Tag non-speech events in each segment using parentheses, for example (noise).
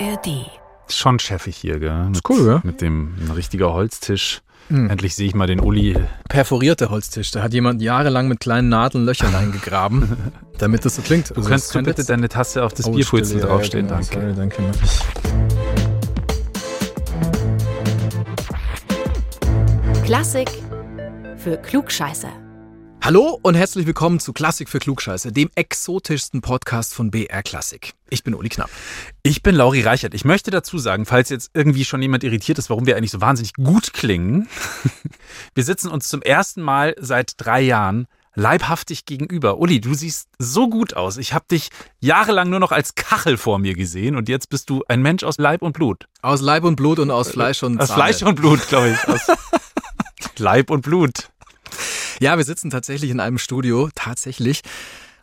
ARD. Schon chefig hier, gell? Mit, Ist cool, ja? Mit dem richtiger Holztisch. Hm. Endlich sehe ich mal den Uli. Perforierter Holztisch. Da hat jemand jahrelang mit kleinen Nadeln Löcher reingegraben, (laughs) damit das so klingt. Also, Könntest das du bitte deine Tasse auf das Oh, Bierpulzen Stille, ja, draufstehen? genau, Danke. Sorry, danke. Klassik für Klugscheiße. Hallo und herzlich willkommen zu Klassik für Klugscheiße, dem exotischsten Podcast von BR Klassik. Ich bin Uli Knapp. Ich bin Lauri Reichert. Ich möchte dazu sagen, falls jetzt irgendwie schon jemand irritiert ist, warum wir eigentlich so wahnsinnig gut klingen. (laughs) Wir sitzen uns zum ersten Mal seit drei Jahren leibhaftig gegenüber. Uli, du siehst so gut aus. Ich habe dich jahrelang nur noch als Kachel vor mir gesehen und jetzt bist du ein Mensch aus Leib und Blut. Aus Leib und Blut und aus Fleisch und Aus Sahne. Fleisch und Blut, glaube ich. Aus (laughs) Leib und Blut. Ja, wir sitzen tatsächlich in einem Studio, tatsächlich.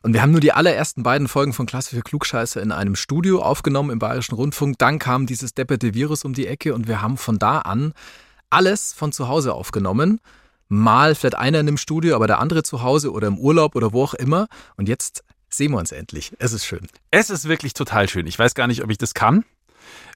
Und wir haben nur die allerersten beiden Folgen von Klasse für Klugscheiße in einem Studio aufgenommen im Bayerischen Rundfunk. Dann kam dieses depperte Virus um die Ecke und wir haben von da an alles von zu Hause aufgenommen. Mal vielleicht einer in einem Studio, aber der andere zu Hause oder im Urlaub oder wo auch immer. Und jetzt sehen wir uns endlich. Es ist schön. Es ist wirklich total schön. Ich weiß gar nicht, ob ich das kann,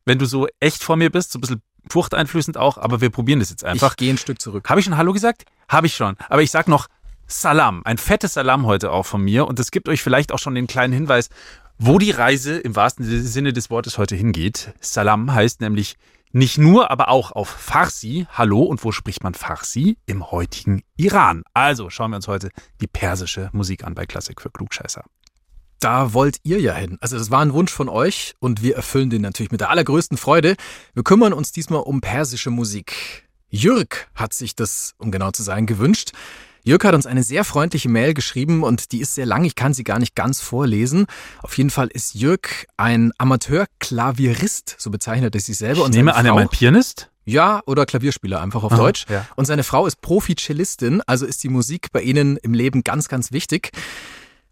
wenn du so echt vor mir bist, so ein bisschen furchteinflößend auch, aber wir probieren das jetzt einfach. Ich gehe ein Stück zurück. Habe ich schon Hallo gesagt? Habe ich schon. Aber ich sag noch Salam. Ein fettes Salam heute auch von mir. Und es gibt euch vielleicht auch schon den kleinen Hinweis, wo die Reise im wahrsten Sinne des Wortes heute hingeht. Salam heißt nämlich nicht nur, aber auch auf Farsi. Hallo. Und wo spricht man Farsi? Im heutigen Iran. Also schauen wir uns heute die persische Musik an bei Klassik für Klugscheißer. Da wollt ihr ja hin. Also das war ein Wunsch von euch und wir erfüllen den natürlich mit der allergrößten Freude. Wir kümmern uns diesmal um persische Musik. Jürg hat sich das, um genau zu sein, gewünscht. Jürg hat uns eine sehr freundliche Mail geschrieben und die ist sehr lang, ich kann sie gar nicht ganz vorlesen. Auf jeden Fall ist Jürg ein Amateur-Klavierist, so bezeichnet er sich selber. Ich nehme an, er meint Pianist? ja, oder Klavierspieler einfach auf Aha, Deutsch. ja. Und seine Frau ist Profi-Cellistin, also ist die Musik bei ihnen im Leben ganz, ganz wichtig.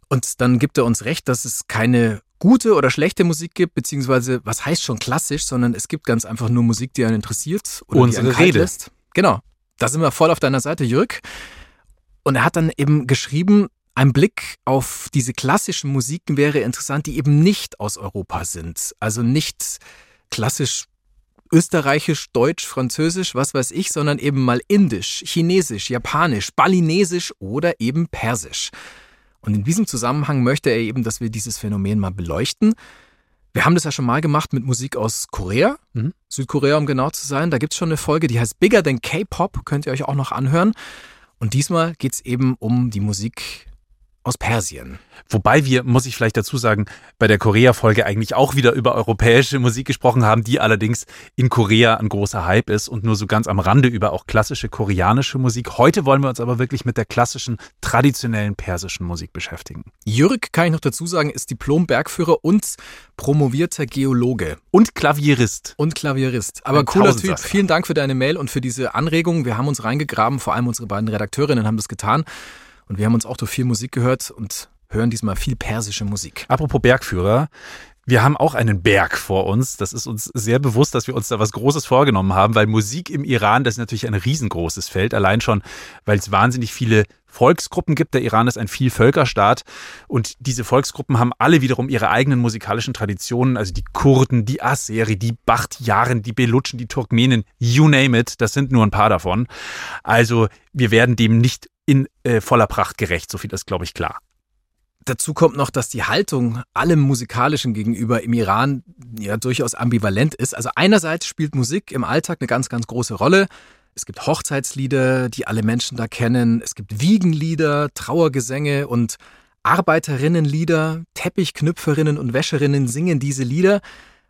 Und dann gibt er uns recht, dass es keine gute oder schlechte Musik gibt, beziehungsweise was heißt schon klassisch, sondern es gibt ganz einfach nur Musik, die einen interessiert oder Unsere die einen Rede. lässt. Genau. Da sind wir voll auf deiner Seite, Jürg. Und er hat dann eben geschrieben, ein Blick auf diese klassischen Musiken wäre interessant, die eben nicht aus Europa sind. Also nicht klassisch österreichisch, deutsch, französisch, was weiß ich, sondern eben mal indisch, chinesisch, japanisch, balinesisch oder eben persisch. Und in diesem Zusammenhang möchte er eben, dass wir dieses Phänomen mal beleuchten. Wir haben das ja schon mal gemacht mit Musik aus Korea, Mhm. Südkorea, um genau zu sein. Da gibt's schon eine Folge, die heißt Bigger Than K-Pop, könnt ihr euch auch noch anhören. Und diesmal geht's eben um die Musik aus Persien. Wobei wir, muss ich vielleicht dazu sagen, bei der Korea-Folge eigentlich auch wieder über europäische Musik gesprochen haben, die allerdings in Korea ein großer Hype ist und nur so ganz am Rande über auch klassische koreanische Musik. Heute wollen wir uns aber wirklich mit der klassischen, traditionellen persischen Musik beschäftigen. Jürg, kann ich noch dazu sagen, ist Diplom-Bergführer und promovierter Geologe Und Klavierist. und Klavierist. Aber Ein cooler Typ. Vielen Dank für deine Mail und für diese Anregung. Wir haben uns reingegraben, vor allem unsere beiden Redakteurinnen haben das getan. Und wir haben uns auch durch viel Musik gehört und hören diesmal viel persische Musik. Apropos Bergführer. Wir haben auch einen Berg vor uns. Das ist uns sehr bewusst, dass wir uns da was Großes vorgenommen haben, weil Musik im Iran, das ist natürlich ein riesengroßes Feld. Allein schon, weil es wahnsinnig viele Volksgruppen gibt. Der Iran ist ein Vielvölkerstaat und diese Volksgruppen haben alle wiederum ihre eigenen musikalischen Traditionen. Also die Kurden, die Asseri, die Bachtiaren, die Belutschen, die Turkmenen, you name it. Das sind nur ein paar davon. Also wir werden dem nicht in äh, voller Pracht gerecht. So viel ist, glaube ich, klar. Dazu kommt noch, dass die Haltung allem Musikalischen gegenüber im Iran ja durchaus ambivalent ist. Also einerseits spielt Musik im Alltag eine ganz, ganz große Rolle. Es gibt Hochzeitslieder, die alle Menschen da kennen. Es gibt Wiegenlieder, Trauergesänge und Arbeiterinnenlieder. Teppichknüpferinnen und Wäscherinnen singen diese Lieder,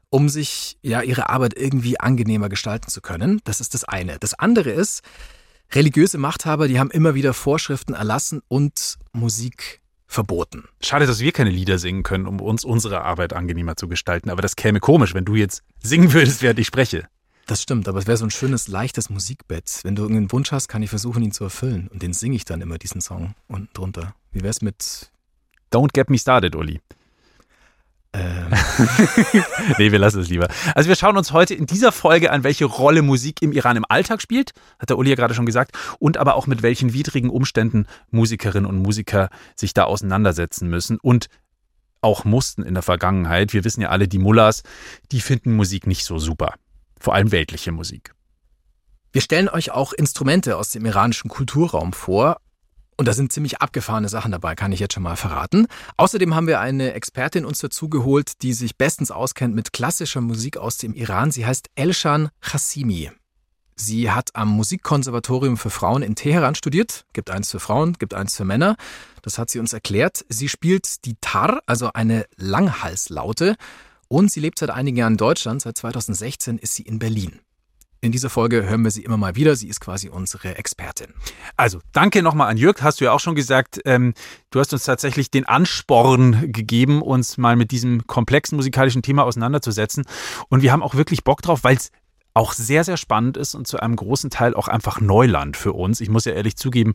um sich ja ihre Arbeit irgendwie angenehmer gestalten zu können. Das ist das eine. Das andere ist, religiöse Machthaber, die haben immer wieder Vorschriften erlassen und Musik verboten. Schade, dass wir keine Lieder singen können, um uns unsere Arbeit angenehmer zu gestalten. Aber das käme komisch, wenn du jetzt singen würdest, während ich spreche. Das stimmt, aber es wäre so ein schönes, leichtes Musikbett. Wenn du irgendeinen Wunsch hast, kann ich versuchen, ihn zu erfüllen. Und den singe ich dann immer, diesen Song unten drunter. Wie wär's mit Don't get me started, Uli. Ähm, (laughs) nee, wir lassen es lieber. Also wir schauen uns heute in dieser Folge an, welche Rolle Musik im Iran im Alltag spielt, hat der Uli ja gerade schon gesagt, und aber auch mit welchen widrigen Umständen Musikerinnen und Musiker sich da auseinandersetzen müssen. Und auch mussten in der Vergangenheit. Wir wissen ja alle, die Mullahs, die finden Musik nicht so super. Vor allem weltliche Musik. Wir stellen euch auch Instrumente aus dem iranischen Kulturraum vor. Und da sind ziemlich abgefahrene Sachen dabei, kann ich jetzt schon mal verraten. Außerdem haben wir eine Expertin uns dazugeholt, die sich bestens auskennt mit klassischer Musik aus dem Iran. Sie heißt Elshan Khassimi. Sie hat am Musikkonservatorium für Frauen in Teheran studiert. Gibt eins für Frauen, gibt eins für Männer. Das hat sie uns erklärt. Sie spielt die Tar, also eine Langhalslaute. Und sie lebt seit einigen Jahren in Deutschland. Seit 2016 ist sie in Berlin. In dieser Folge hören wir sie immer mal wieder. Sie ist quasi unsere Expertin. Also, danke nochmal an Jörg. Hast du ja auch schon gesagt, ähm, du hast uns tatsächlich den Ansporn gegeben, uns mal mit diesem komplexen musikalischen Thema auseinanderzusetzen. Und wir haben auch wirklich Bock drauf, weil es auch sehr, sehr spannend ist und zu einem großen Teil auch einfach Neuland für uns. Ich muss ja ehrlich zugeben,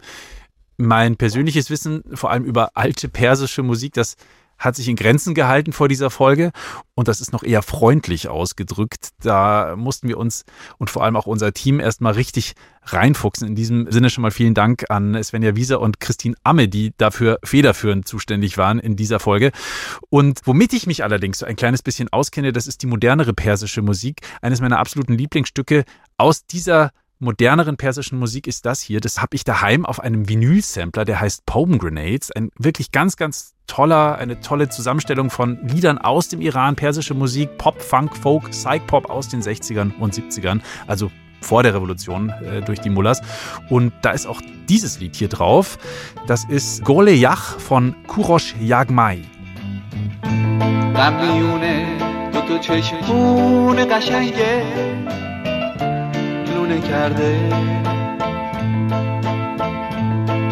mein persönliches Wissen, vor allem über alte persische Musik, das hat sich in Grenzen gehalten vor dieser Folge und das ist noch eher freundlich ausgedrückt. Da mussten wir uns und vor allem auch unser Team erstmal richtig reinfuchsen. In diesem Sinne schon mal vielen Dank an Svenja Wieser und Christine Amme, die dafür federführend zuständig waren in dieser Folge. Und womit ich mich allerdings so ein kleines bisschen auskenne, das ist die modernere persische Musik. Eines meiner absoluten Lieblingsstücke aus dieser moderneren persischen Musik ist das hier. Das habe ich daheim auf einem Vinyl-Sampler, der heißt Grenades. Ein wirklich ganz, ganz toller, eine tolle Zusammenstellung von Liedern aus dem Iran, persische Musik, Pop, Funk, Folk, Psych-Pop aus den 60ern und 70ern. Also vor der Revolution äh, durch die Mullahs. Und da ist auch dieses Lied hier drauf. Das ist Gole Yach von Kurosh Yagmai. کرده.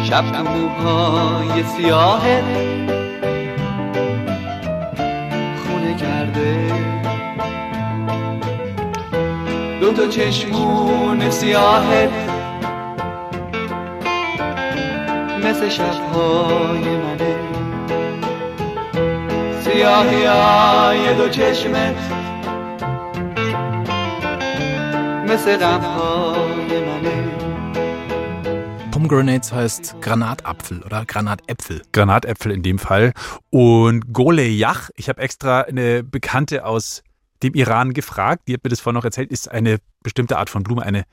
شب تو موهای سیاهت خونه کرده. دو تا چشمون سیاهت مثل شبهای منه. سیاهی های دو چشمت مثل غمهای منه Pomegranates heißt Granatapfel oder Granatäpfel. Granatäpfel in dem Fall. Und Goleyach, ich habe extra eine Bekannte aus dem Iran gefragt, die hat mir das vorhin noch erzählt, ist eine bestimmte Art von Blume, eine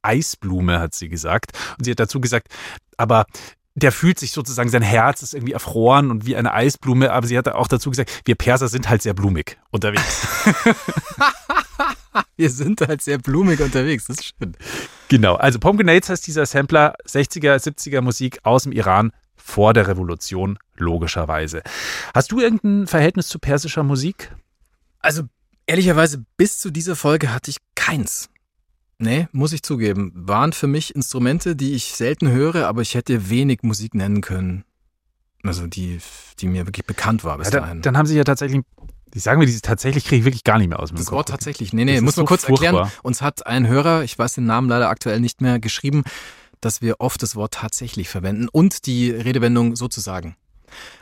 Eisblume, hat sie gesagt. Und sie hat dazu gesagt, aber der fühlt sich sozusagen, sein Herz ist irgendwie erfroren und wie eine Eisblume, aber sie hat auch dazu gesagt, wir Perser sind halt sehr blumig unterwegs. (laughs) (laughs) wir sind halt sehr blumig unterwegs, das ist schön. Genau, also Pomgrenades heißt dieser Sampler 60er, 70er Musik aus dem Iran vor der Revolution, logischerweise. Hast du irgendein Verhältnis zu persischer Musik? Also ehrlicherweise bis zu dieser Folge hatte ich keins. Nee, muss ich zugeben. Waren für mich Instrumente, die ich selten höre, aber ich hätte wenig Musik nennen können. Also die, die mir wirklich bekannt war bis ja, dahin. Dann haben sie ja tatsächlich, ich sage mir dieses tatsächlich kriege ich wirklich gar nicht mehr aus dem Das Kopf. Wort tatsächlich, nee, nee, das muss man so kurz furchtbar. erklären. Uns hat ein Hörer, ich weiß den Namen leider aktuell nicht mehr, geschrieben, dass wir oft das Wort tatsächlich verwenden und die Redewendung sozusagen.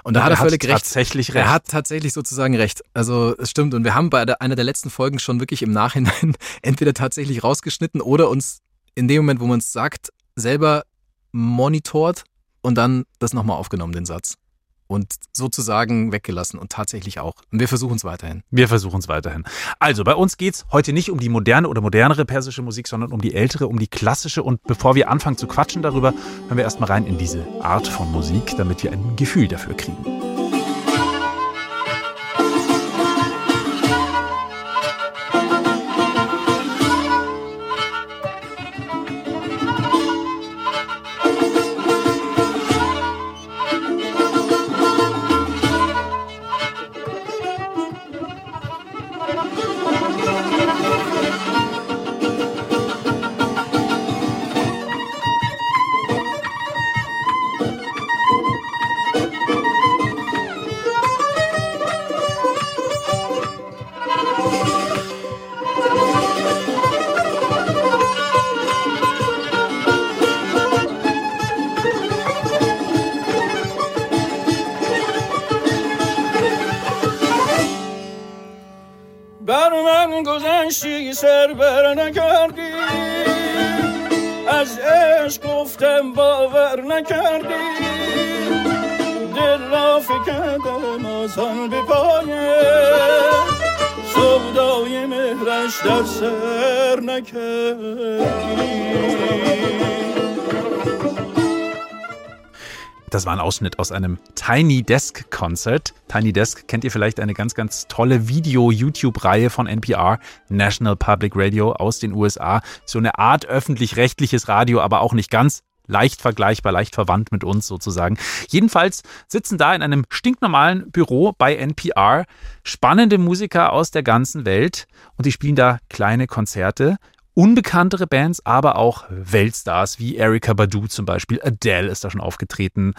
Und da ja, hat er völlig recht. Tatsächlich recht. Er hat tatsächlich sozusagen recht. Also es stimmt. Und wir haben bei einer der letzten Folgen schon wirklich im Nachhinein (laughs) entweder tatsächlich rausgeschnitten oder uns in dem Moment, wo man es sagt, selber monitort und dann das nochmal aufgenommen, den Satz und sozusagen weggelassen und tatsächlich auch. Und wir versuchen es weiterhin. Wir versuchen es weiterhin. Also bei uns geht es heute nicht um die moderne oder modernere persische Musik, sondern um die ältere, um die klassische. Und bevor wir anfangen zu quatschen darüber, hören wir erstmal rein in diese Art von Musik, damit wir ein Gefühl dafür kriegen. نکردی دل را فکندم آسان به پایه سودای مهرش در سر نکردی Das war ein Ausschnitt aus einem Tiny Desk Concert. Tiny Desk kennt ihr vielleicht eine ganz, ganz tolle Video-YouTube-Reihe von NPR, National Public Radio aus den USA. So eine Art öffentlich-rechtliches Radio, aber auch nicht ganz leicht vergleichbar, leicht verwandt mit uns sozusagen. Jedenfalls sitzen da in einem stinknormalen Büro bei NPR spannende Musiker aus der ganzen Welt und die spielen da kleine Konzerte unbekanntere Bands, aber auch Weltstars wie Erika Badu zum Beispiel, Adele ist da schon aufgetreten,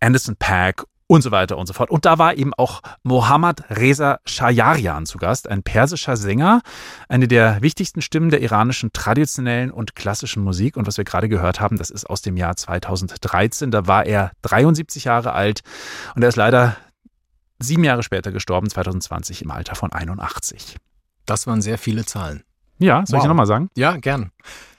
Anderson Paak und so weiter und so fort. Und da war eben auch Mohammad Reza Shahjarian zu Gast, ein persischer Sänger, eine der wichtigsten Stimmen der iranischen traditionellen und klassischen Musik. Und was wir gerade gehört haben, das ist aus dem Jahr 2013. Da war er 73 Jahre alt und er ist leider sieben Jahre später gestorben, 2020 im Alter von 81. Das waren sehr viele Zahlen. Ja, soll wow. ich nochmal sagen? Ja, gern.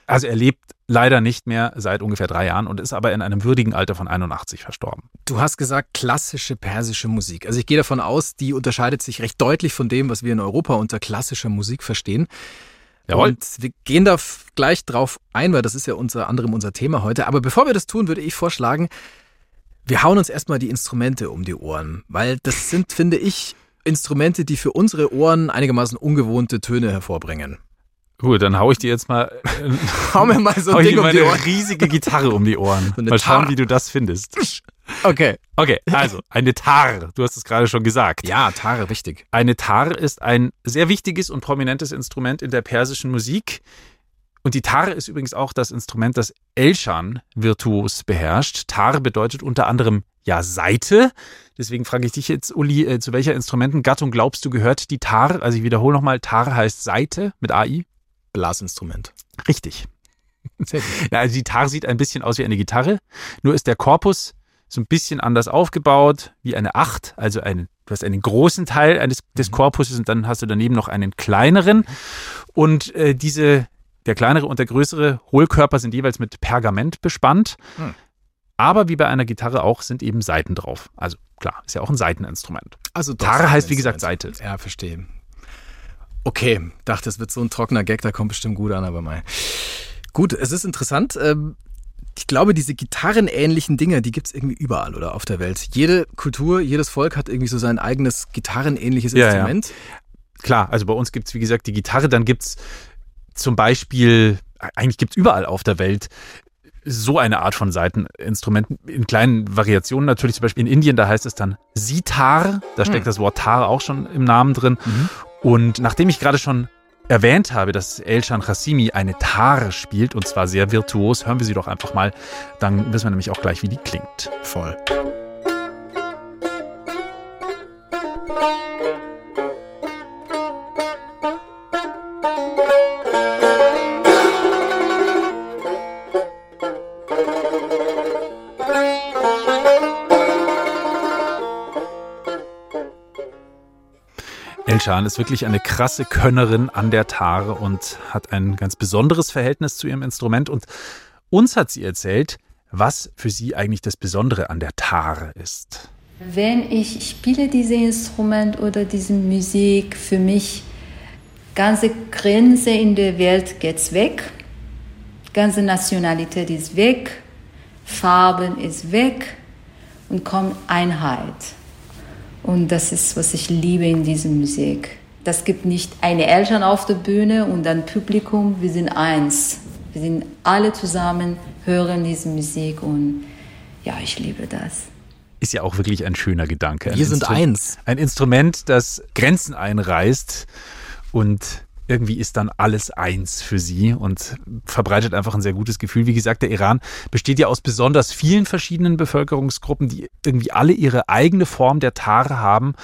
Also er lebt leider nicht mehr seit ungefähr drei Jahren und ist aber in einem würdigen Alter von 81 verstorben. Du hast gesagt, klassische persische Musik. Also ich gehe davon aus, die unterscheidet sich recht deutlich von dem, was wir in Europa unter klassischer Musik verstehen. Jawohl. Und wir gehen da gleich drauf ein, weil das ist ja unter anderem unser Thema heute. Aber bevor wir das tun, würde ich vorschlagen, wir hauen uns erstmal die Instrumente um die Ohren, weil das sind, finde ich, Instrumente, die für unsere Ohren einigermaßen ungewohnte Töne hervorbringen. Gut, dann hau ich dir jetzt mal, (laughs) hau mir mal so ein Ding um die Ohren. riesige Gitarre um die Ohren. So mal schauen, Tar. wie du das findest. (laughs) Okay. Okay, also eine Tar, du hast es gerade schon gesagt. Ja, Tar, wichtig. Eine Tar ist ein sehr wichtiges und prominentes Instrument in der persischen Musik. Und die Tar ist übrigens auch das Instrument, das Elshan virtuos beherrscht. Tar bedeutet unter anderem ja Seite. Deswegen frage ich dich jetzt, Uli, äh, zu welcher Instrumentengattung glaubst du gehört die Tar? Also ich wiederhole nochmal, Tar heißt Seite mit AI. Blasinstrument. Richtig. Ja, (laughs) also die Gitarre sieht ein bisschen aus wie eine Gitarre, nur ist der Korpus so ein bisschen anders aufgebaut, wie eine Acht. Also ein, du hast einen großen Teil eines, des mhm. Korpuses und dann hast du daneben noch einen kleineren. Und äh, diese, der kleinere und der größere Hohlkörper sind jeweils mit Pergament bespannt. Mhm. Aber wie bei einer Gitarre auch sind eben Saiten drauf. Also klar, ist ja auch ein Saiteninstrument. Also Gitarre heißt wie gesagt Seite. Ja, verstehe. Okay, dachte, es wird so ein trockener Gag, da kommt bestimmt gut an, aber mal. Gut, es ist interessant. Ähm, ich glaube, diese gitarrenähnlichen Dinge, die gibt es irgendwie überall oder auf der Welt. Jede Kultur, jedes Volk hat irgendwie so sein eigenes gitarrenähnliches ja, Instrument. Ja. Klar, also bei uns gibt es, wie gesagt, die Gitarre, dann gibt es zum Beispiel, eigentlich gibt es überall auf der Welt so eine Art von Saiteninstrumenten in kleinen Variationen natürlich. Zum Beispiel in Indien, da heißt es dann Sitar. Da steckt hm. das Wort Tar auch schon im Namen drin. Mhm. Und nachdem ich gerade schon erwähnt habe, dass Elshan Hassimi eine Tar spielt und zwar sehr virtuos, hören wir sie doch einfach mal. Dann wissen wir nämlich auch gleich, wie die klingt. Voll. Elschan ist wirklich eine krasse Könnerin an der Tare und hat ein ganz besonderes Verhältnis zu ihrem Instrument. Und uns hat sie erzählt, was für sie eigentlich das Besondere an der Tare ist. Wenn ich spiele dieses Instrument oder diese Musik, für mich ganze Grenze in der Welt geht's weg, ganze Nationalität ist weg, Farben ist weg und kommt Einheit. Und das ist, was ich liebe in dieser Musik. Das gibt nicht eine Eltern auf der Bühne und ein Publikum. Wir sind eins. Wir sind alle zusammen, hören diese Musik und ja, ich liebe das. Ist ja auch wirklich ein schöner Gedanke. Wir sind Instru eins. Ein Instrument, das Grenzen einreißt und irgendwie ist dann alles eins für sie und verbreitet einfach ein sehr gutes Gefühl. Wie gesagt, der Iran besteht ja aus besonders vielen verschiedenen Bevölkerungsgruppen, die irgendwie alle ihre eigene Form der Tare haben.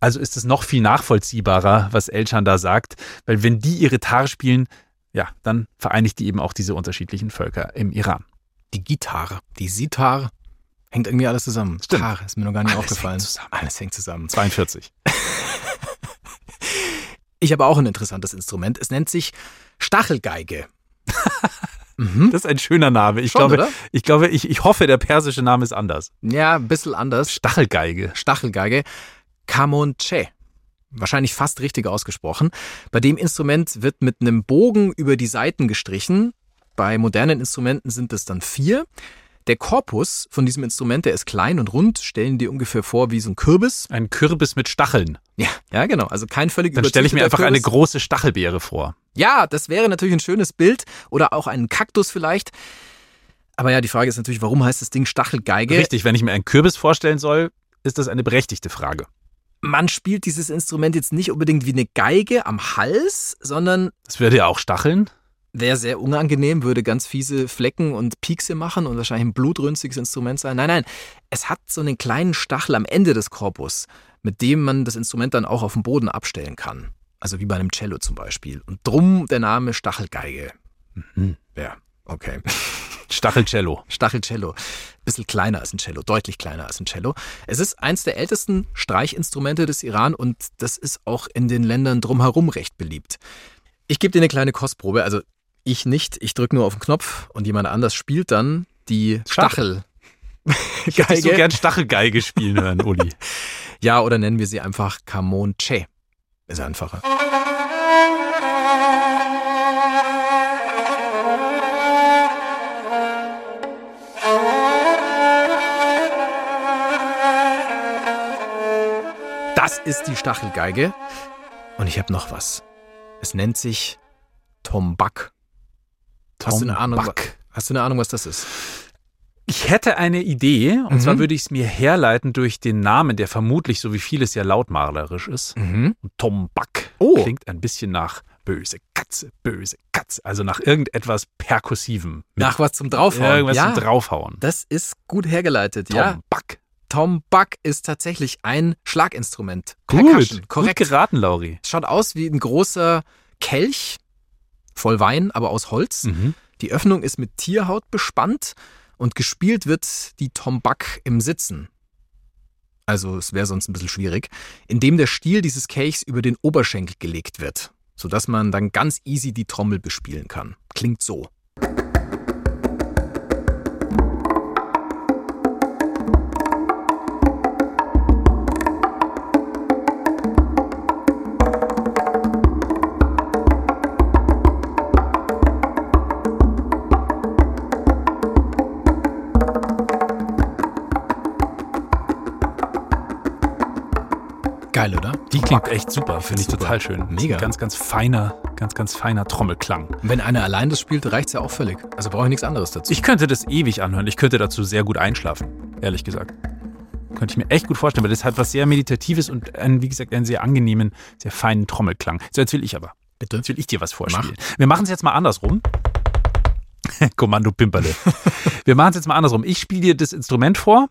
Also ist es noch viel nachvollziehbarer, was Elchan da sagt, weil wenn die ihre Tare spielen, ja, dann vereinigt die eben auch diese unterschiedlichen Völker im Iran. Die Gitarre, die Sitar, hängt irgendwie alles zusammen. Stimmt. Tare ist mir noch gar nicht alles aufgefallen. Hängt zusammen. Alles hängt zusammen. 42. (laughs) Ich habe auch ein interessantes Instrument. Es nennt sich Stachelgeige. (laughs) Mhm. Das ist ein schöner Name. Ich Schon, glaube, oder? ich glaube, ich, ich hoffe, der persische Name ist anders. Ja, ein bisschen anders. Stachelgeige. Stachelgeige. Kamonche. Wahrscheinlich fast richtig ausgesprochen. Bei dem Instrument wird mit einem Bogen über die Saiten gestrichen. Bei modernen Instrumenten sind es dann vier. Der Korpus von diesem Instrument, der ist klein und rund, stellen dir ungefähr vor wie so ein Kürbis. Ein Kürbis mit Stacheln. Ja, ja genau. Also kein völlig Dann stelle ich mir einfach überzüchteter eine Kürbis. große Stachelbeere vor. Ja, das wäre natürlich ein schönes Bild. Oder auch einen Kaktus vielleicht. Aber ja, die Frage ist natürlich, warum heißt das Ding Stachelgeige? Richtig, wenn ich mir einen Kürbis vorstellen soll, ist das eine berechtigte Frage. Man spielt dieses Instrument jetzt nicht unbedingt wie eine Geige am Hals, sondern Das würde ja auch Stacheln. Wäre sehr unangenehm, würde ganz fiese Flecken und Piekse machen und wahrscheinlich ein blutrünstiges Instrument sein. Nein, nein, es hat so einen kleinen Stachel am Ende des Korpus, mit dem man das Instrument dann auch auf dem Boden abstellen kann. Also wie bei einem Cello zum Beispiel. Und drum der Name Stachelgeige. Mhm. Ja, okay. (laughs) Stachelcello. Stachelcello. Bisschen kleiner als ein Cello, deutlich kleiner als ein Cello. Es ist eins der ältesten Streichinstrumente des Iran und das ist auch in den Ländern drumherum recht beliebt. Ich gebe dir eine kleine Kostprobe, also ich nicht, ich drücke nur auf den Knopf und jemand anders spielt dann die. Stachel. Ich hätte so gern Stachelgeige spielen hören, Uli. (laughs) Ja, oder nennen wir sie einfach Kamonche. Ist einfacher. Das ist die Stachelgeige. Und ich habe noch was. Es nennt sich Tombak. Hast du eine Ahnung? Tombak. Hast du eine Ahnung, was das ist? Ich hätte eine Idee, und Mhm. zwar würde ich es mir herleiten durch den Namen, der vermutlich, so wie vieles ja lautmalerisch ist. Mhm. Und Tombak Oh. klingt ein bisschen nach böse Katze, böse Katze. Also nach irgendetwas Perkussivem. Nach was zum Draufhauen. Irgendwas ja, zum Draufhauen. das ist gut hergeleitet. Ja, Tombak. Tombak ist tatsächlich ein Schlaginstrument. Gut, Percussion, gut korrekt. geraten, Lauri. Schaut aus wie ein großer Kelch, voll Wein, aber aus Holz. Mhm. Die Öffnung ist mit Tierhaut bespannt und gespielt wird die Tombak im Sitzen. Also es wäre sonst ein bisschen schwierig, indem der Stiel dieses Kelchs über den Oberschenkel gelegt wird, sodass man dann ganz easy die Trommel bespielen kann. Klingt so. Die klingt echt super, finde ich Super. total schön. Mega. Ganz, ganz feiner, ganz, ganz feiner Trommelklang. Wenn einer allein das spielt, reicht's ja auch völlig. Also brauche ich nichts anderes dazu. Ich könnte das ewig anhören. Ich könnte dazu sehr gut einschlafen, ehrlich gesagt. Könnte ich mir echt gut vorstellen, weil das hat was sehr Meditatives und einen, wie gesagt, einen sehr angenehmen, sehr feinen Trommelklang. So, jetzt will ich aber. Bitte. Jetzt will ich dir was vorspielen. Wir machen es jetzt mal andersrum. (laughs) Kommando Pimperle. (laughs) Wir machen es jetzt mal andersrum. Ich spiele dir das Instrument vor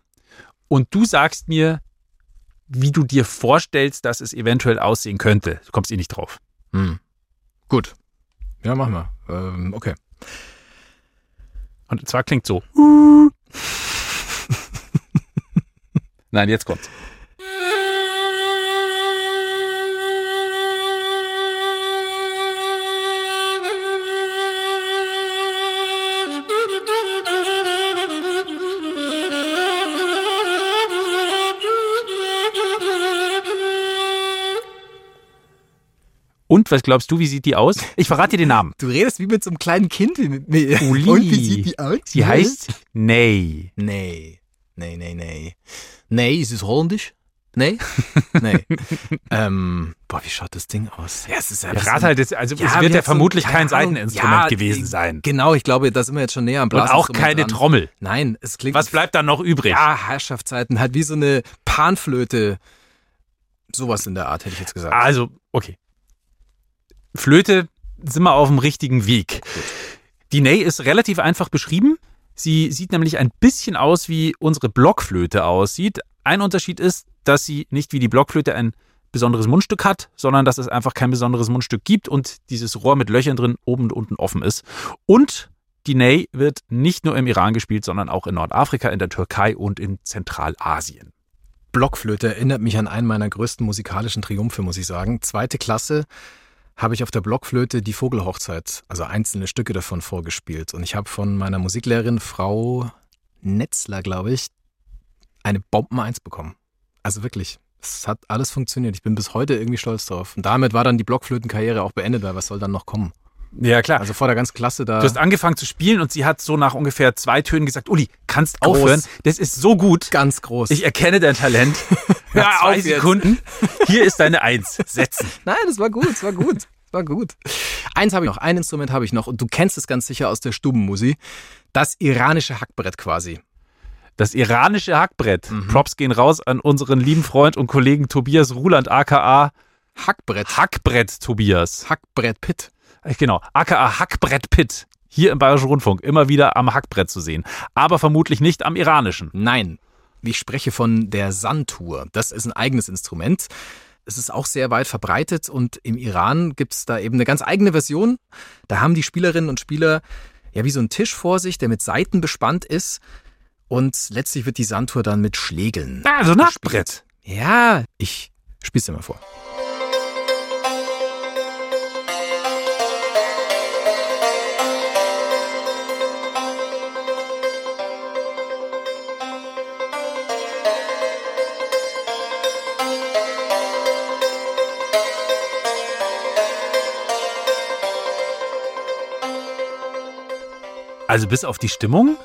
und du sagst mir, wie du dir vorstellst, dass es eventuell aussehen könnte. Du kommst eh nicht drauf. Hm. Gut. Ja, machen wir. Ähm, okay. Und zwar klingt so. Nein, jetzt kommt's. Was glaubst du, wie sieht die aus? Ich verrate dir den Namen. Du redest wie mit so einem kleinen Kind. Mir. Uli. (laughs) Und wie sieht die aus? Sie heißt Ney. Nee. Nee, nee, nee. Nee, ist es holländisch? Nee? (laughs) Nee. ähm, boah, wie schaut das Ding aus? Ja, es ist ja. Rat halt jetzt, also Ja, es wir wird ja so- vermutlich keine kein. Seiteninstrument Ja, gewesen sein. Genau, ich glaube, da sind wir jetzt schon näher am Und auch keine dran. Trommel. Nein, es klingt. Was bleibt dann noch übrig? Ja, Herrschaftszeiten, halt wie so eine Panflöte. Sowas in der Art, hätte ich jetzt gesagt. Also, okay. Flöte sind wir auf dem richtigen Weg. Die Ney ist relativ einfach beschrieben. Sie sieht nämlich ein bisschen aus, wie unsere Blockflöte aussieht. Ein Unterschied ist, dass sie nicht wie die Blockflöte ein besonderes Mundstück hat, sondern dass es einfach kein besonderes Mundstück gibt und dieses Rohr mit Löchern drin oben und unten offen ist. Und die Ney wird nicht nur im Iran gespielt, sondern auch in Nordafrika, in der Türkei und in Zentralasien. Blockflöte erinnert mich an einen meiner größten musikalischen Triumphe, muss ich sagen. Zweite Klasse habe ich auf der Blockflöte die Vogelhochzeit, also einzelne Stücke davon vorgespielt. Und ich habe von meiner Musiklehrerin Frau Netzler, glaube ich, eine Bomben 1 bekommen. Also wirklich, es hat alles funktioniert. Ich bin bis heute irgendwie stolz drauf. Und damit war dann die Blockflötenkarriere auch beendet, weil was soll dann noch kommen? Ja, klar. Also vor der ganzen Klasse da. Du hast angefangen zu spielen und sie hat so nach ungefähr zwei Tönen gesagt, Uli, kannst Groß. aufhören. Das ist so gut. ganz groß. Ich erkenne dein Talent. (laughs) Hör Nach zwei auf. Sekunden. Hier ist deine Eins. Setzen. (laughs) Nein, das war gut, es war gut. es War gut. Eins habe ich noch, ein Instrument habe ich noch und du kennst es ganz sicher aus der Stubenmusik. Das iranische Hackbrett quasi. Das iranische Hackbrett. Mhm. Props gehen raus an unseren lieben Freund und Kollegen Tobias Ruland, aka Hackbrett. Hackbrett Tobias. Hackbrett Pit. Äh, Genau, aka Hackbrett Pitt. Hier im Bayerischen Rundfunk immer wieder am Hackbrett zu sehen. Aber vermutlich nicht am iranischen. Nein, ich spreche von der Santur. Das ist ein eigenes Instrument. Es ist auch sehr weit verbreitet und im Iran gibt es da eben eine ganz eigene Version. Da haben die Spielerinnen und Spieler ja wie so einen Tisch vor sich, der mit Saiten bespannt ist. Und letztlich wird die Santur dann mit Schlägeln. Ah, so ein Hackbrett. Ja, ich spiel's dir mal vor. Also bis auf die Stimmung,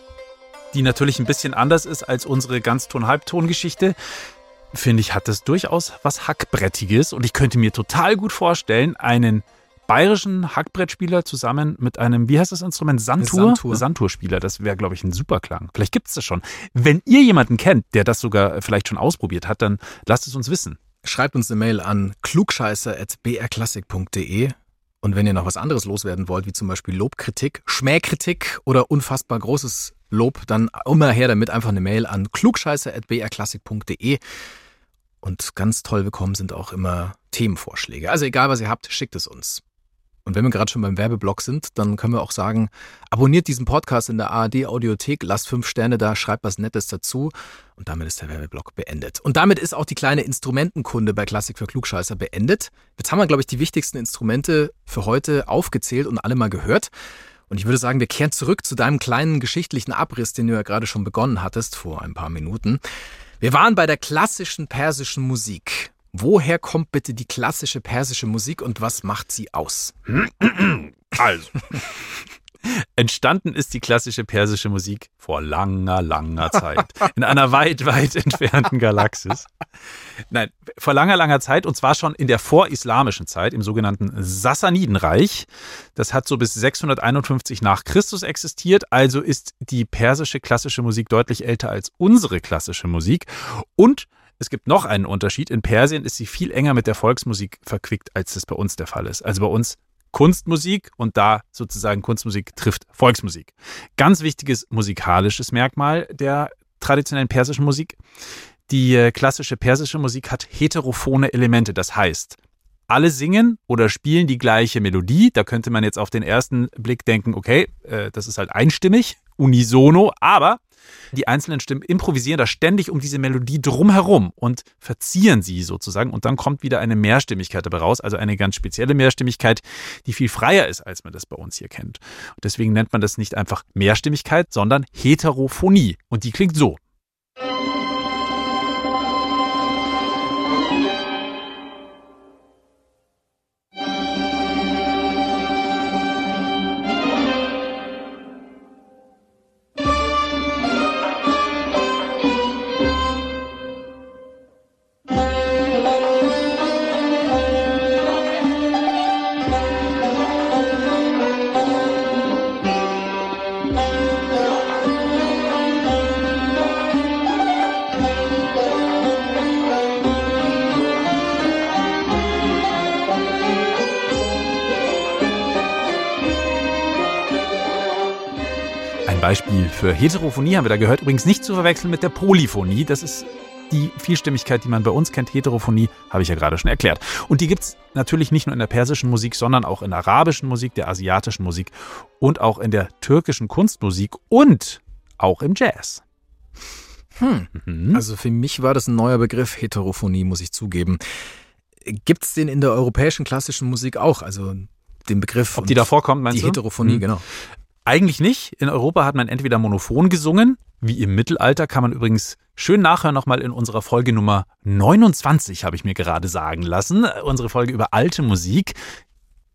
die natürlich ein bisschen anders ist als unsere Ganzton-Halbton-Geschichte, finde ich, hat das durchaus was Hackbrettiges. Und ich könnte mir total gut vorstellen, einen bayerischen Hackbrettspieler zusammen mit einem, wie heißt das Instrument? Santur? Santur. Santurspieler. Das wäre, glaube ich, ein super Klang. Vielleicht gibt es das schon. Wenn ihr jemanden kennt, der das sogar vielleicht schon ausprobiert hat, dann lasst es uns wissen. Schreibt uns eine Mail an klugscheißer.brklassik.de. Und wenn ihr noch was anderes loswerden wollt, wie zum Beispiel Lobkritik, Schmähkritik oder unfassbar großes Lob, dann immer her damit einfach eine Mail an klugscheißer.brklassik.de. Und ganz toll willkommen sind auch immer Themenvorschläge. Also egal, was ihr habt, schickt es uns. Und wenn wir gerade schon beim Werbeblock sind, dann können wir auch sagen, abonniert diesen Podcast in der ARD Audiothek, lasst fünf Sterne da, schreibt was Nettes dazu und damit ist der Werbeblock beendet. Und damit ist auch die kleine Instrumentenkunde bei Klassik für Klugscheißer beendet. Jetzt haben wir, glaube ich, die wichtigsten Instrumente für heute aufgezählt und alle mal gehört. Und ich würde sagen, wir kehren zurück zu deinem kleinen geschichtlichen Abriss, den du ja gerade schon begonnen hattest, vor ein paar Minuten. Wir waren bei der klassischen persischen Musik. Woher kommt bitte die klassische persische Musik und was macht sie aus? (clears throat) Also. (laughs) Entstanden ist die klassische persische Musik vor langer, langer Zeit. In einer weit, weit entfernten Galaxis. Nein, vor langer, langer Zeit und zwar schon in der vorislamischen Zeit, im sogenannten Sassanidenreich. Das hat so bis 651 nach Christus existiert, also ist die persische klassische Musik deutlich älter als unsere klassische Musik. Und es gibt noch einen Unterschied. In Persien ist sie viel enger mit der Volksmusik verquickt, als das bei uns der Fall ist. Also bei uns Kunstmusik und da sozusagen Kunstmusik trifft Volksmusik. Ganz wichtiges musikalisches Merkmal der traditionellen persischen Musik. Die äh, klassische persische Musik hat heterophone Elemente. Das heißt, alle singen oder spielen die gleiche Melodie. Da könnte man jetzt auf den ersten Blick denken, okay, äh, das ist halt einstimmig, unisono, aber die einzelnen Stimmen improvisieren da ständig um diese Melodie drumherum und verzieren sie sozusagen. Und dann kommt wieder eine Mehrstimmigkeit dabei raus, also eine ganz spezielle Mehrstimmigkeit, die viel freier ist, als man das bei uns hier kennt. Und deswegen nennt man das nicht einfach Mehrstimmigkeit, sondern Heterophonie. Und die klingt so. Beispiel für Heterophonie haben wir da gehört. Übrigens nicht zu verwechseln mit der Polyphonie. Das ist die Vielstimmigkeit, die man bei uns kennt. Heterophonie habe ich ja gerade schon erklärt. Und die gibt es natürlich nicht nur in der persischen Musik, sondern auch in der arabischen Musik, der asiatischen Musik und auch in der türkischen Kunstmusik und auch im Jazz. Hm. Mhm. Also für mich war das ein neuer Begriff, Heterophonie, muss ich zugeben. Gibt es den in der europäischen klassischen Musik auch? Also den Begriff. Ob die da vorkommt, meinst die du? Heterophonie, Hm. genau. Eigentlich nicht. In Europa hat man entweder monophon gesungen, wie im Mittelalter, kann man übrigens schön nachhören nochmal in unserer Folge Nummer 29, habe ich mir gerade sagen lassen. Unsere Folge über alte Musik,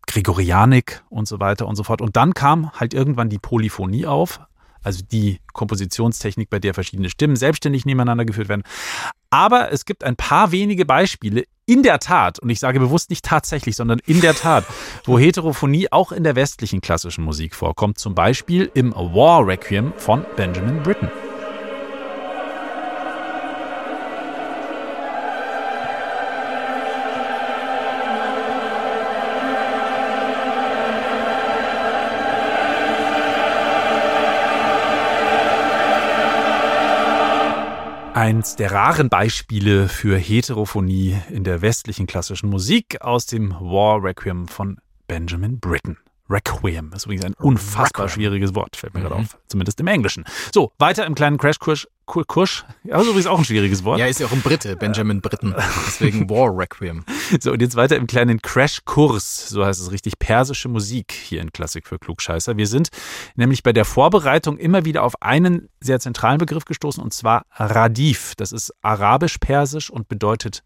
Gregorianik und so weiter und so fort. Und dann kam halt irgendwann die Polyphonie auf, also die Kompositionstechnik, bei der verschiedene Stimmen selbstständig nebeneinander geführt werden. Aber es gibt ein paar wenige Beispiele in der Tat, und ich sage bewusst nicht tatsächlich, sondern in der Tat, (laughs) wo Heterophonie auch in der westlichen klassischen Musik vorkommt. Zum Beispiel im War Requiem von Benjamin Britten. Eins der raren Beispiele für Heterophonie in der westlichen klassischen Musik aus dem War Requiem von Benjamin Britten. Requiem ist übrigens ein unfassbar Requiem. schwieriges Wort, fällt mir Mhm. gerade auf, zumindest im Englischen. So, weiter im kleinen Crashkurs. Ja, ist übrigens auch ein schwieriges Wort. Ja, ist ja auch ein Brite, Benjamin Britten. Deswegen War Requiem. (laughs) So, und jetzt weiter im kleinen Crashkurs, so heißt es richtig, persische Musik hier in Klassik für Klugscheißer. Wir sind nämlich bei der Vorbereitung immer wieder auf einen sehr zentralen Begriff gestoßen, und zwar Radif. Das ist arabisch-persisch und bedeutet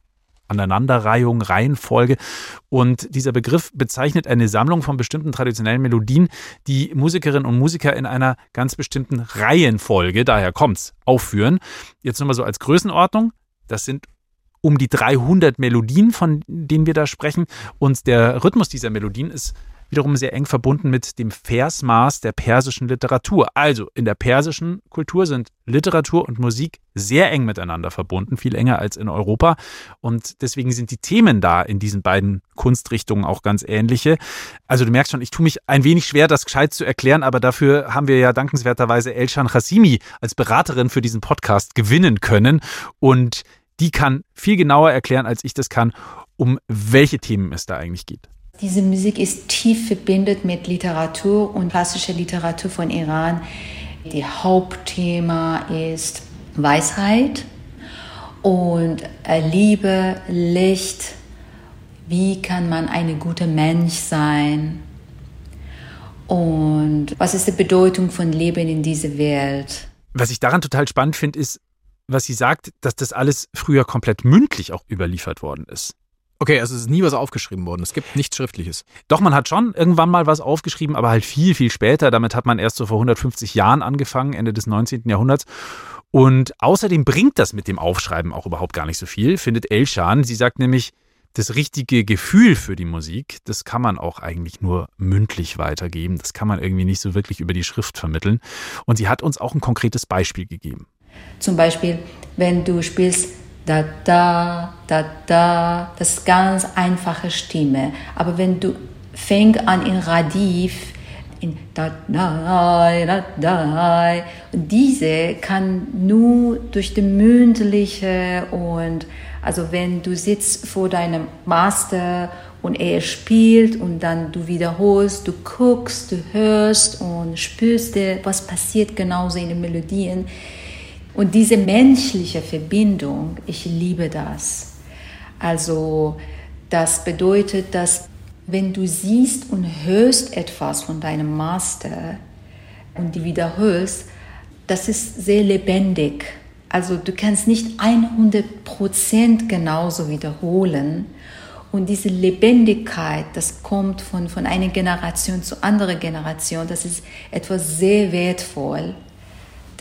Aneinanderreihung, Reihenfolge. Und dieser Begriff bezeichnet eine Sammlung von bestimmten traditionellen Melodien, die Musikerinnen und Musiker in einer ganz bestimmten Reihenfolge, daher kommt's, aufführen. Jetzt nur mal so als Größenordnung. Das sind um die 300 Melodien, von denen wir da sprechen. Und der Rhythmus dieser Melodien ist wiederum sehr eng verbunden mit dem Versmaß der persischen Literatur. Also in der persischen Kultur sind Literatur und Musik sehr eng miteinander verbunden, viel enger als in Europa. Und deswegen sind die Themen da in diesen beiden Kunstrichtungen auch ganz ähnliche. Also du merkst schon, ich tue mich ein wenig schwer, das gescheit zu erklären, aber dafür haben wir ja dankenswerterweise Elshan Hassimi als Beraterin für diesen Podcast gewinnen können. Und die kann viel genauer erklären, als ich das kann, um welche Themen es da eigentlich geht. Diese Musik ist tief verbindet mit Literatur und klassischer Literatur von Iran. Die Hauptthema ist Weisheit und äh, Liebe, Licht. Wie kann man ein guter Mensch sein? Und was ist die Bedeutung von Leben in dieser Welt? Was ich daran total spannend finde, ist, was sie sagt, dass das alles früher komplett mündlich auch überliefert worden ist. Okay, also es ist nie was aufgeschrieben worden. Es gibt nichts Schriftliches. Doch, man hat schon irgendwann mal was aufgeschrieben, aber halt viel, viel später. Damit hat man erst so vor 150 Jahren angefangen, Ende des 19. Jahrhunderts. Und außerdem bringt das mit dem Aufschreiben auch überhaupt gar nicht so viel, findet Elshan. Sie sagt nämlich, das richtige Gefühl für die Musik, das kann man auch eigentlich nur mündlich weitergeben. Das kann man irgendwie nicht so wirklich über die Schrift vermitteln. Und sie hat uns auch ein konkretes Beispiel gegeben. Zum Beispiel, wenn du spielst da da da da, das ist ganz einfache Stimme. Aber wenn du fängst an in Radif, in da da da da, und diese kann nur durch die mündliche und also wenn du sitzt vor deinem Master und er spielt und dann du wiederholst, du guckst, du hörst und spürst, was passiert genauso in den Melodien. Und diese menschliche Verbindung, ich liebe das. Also das bedeutet, dass wenn du siehst und hörst etwas von deinem Master und die wiederholst, das ist sehr lebendig. Also du kannst nicht 100% genauso wiederholen. Und diese Lebendigkeit, das kommt von, von einer Generation zu anderer Generation, das ist etwas sehr wertvoll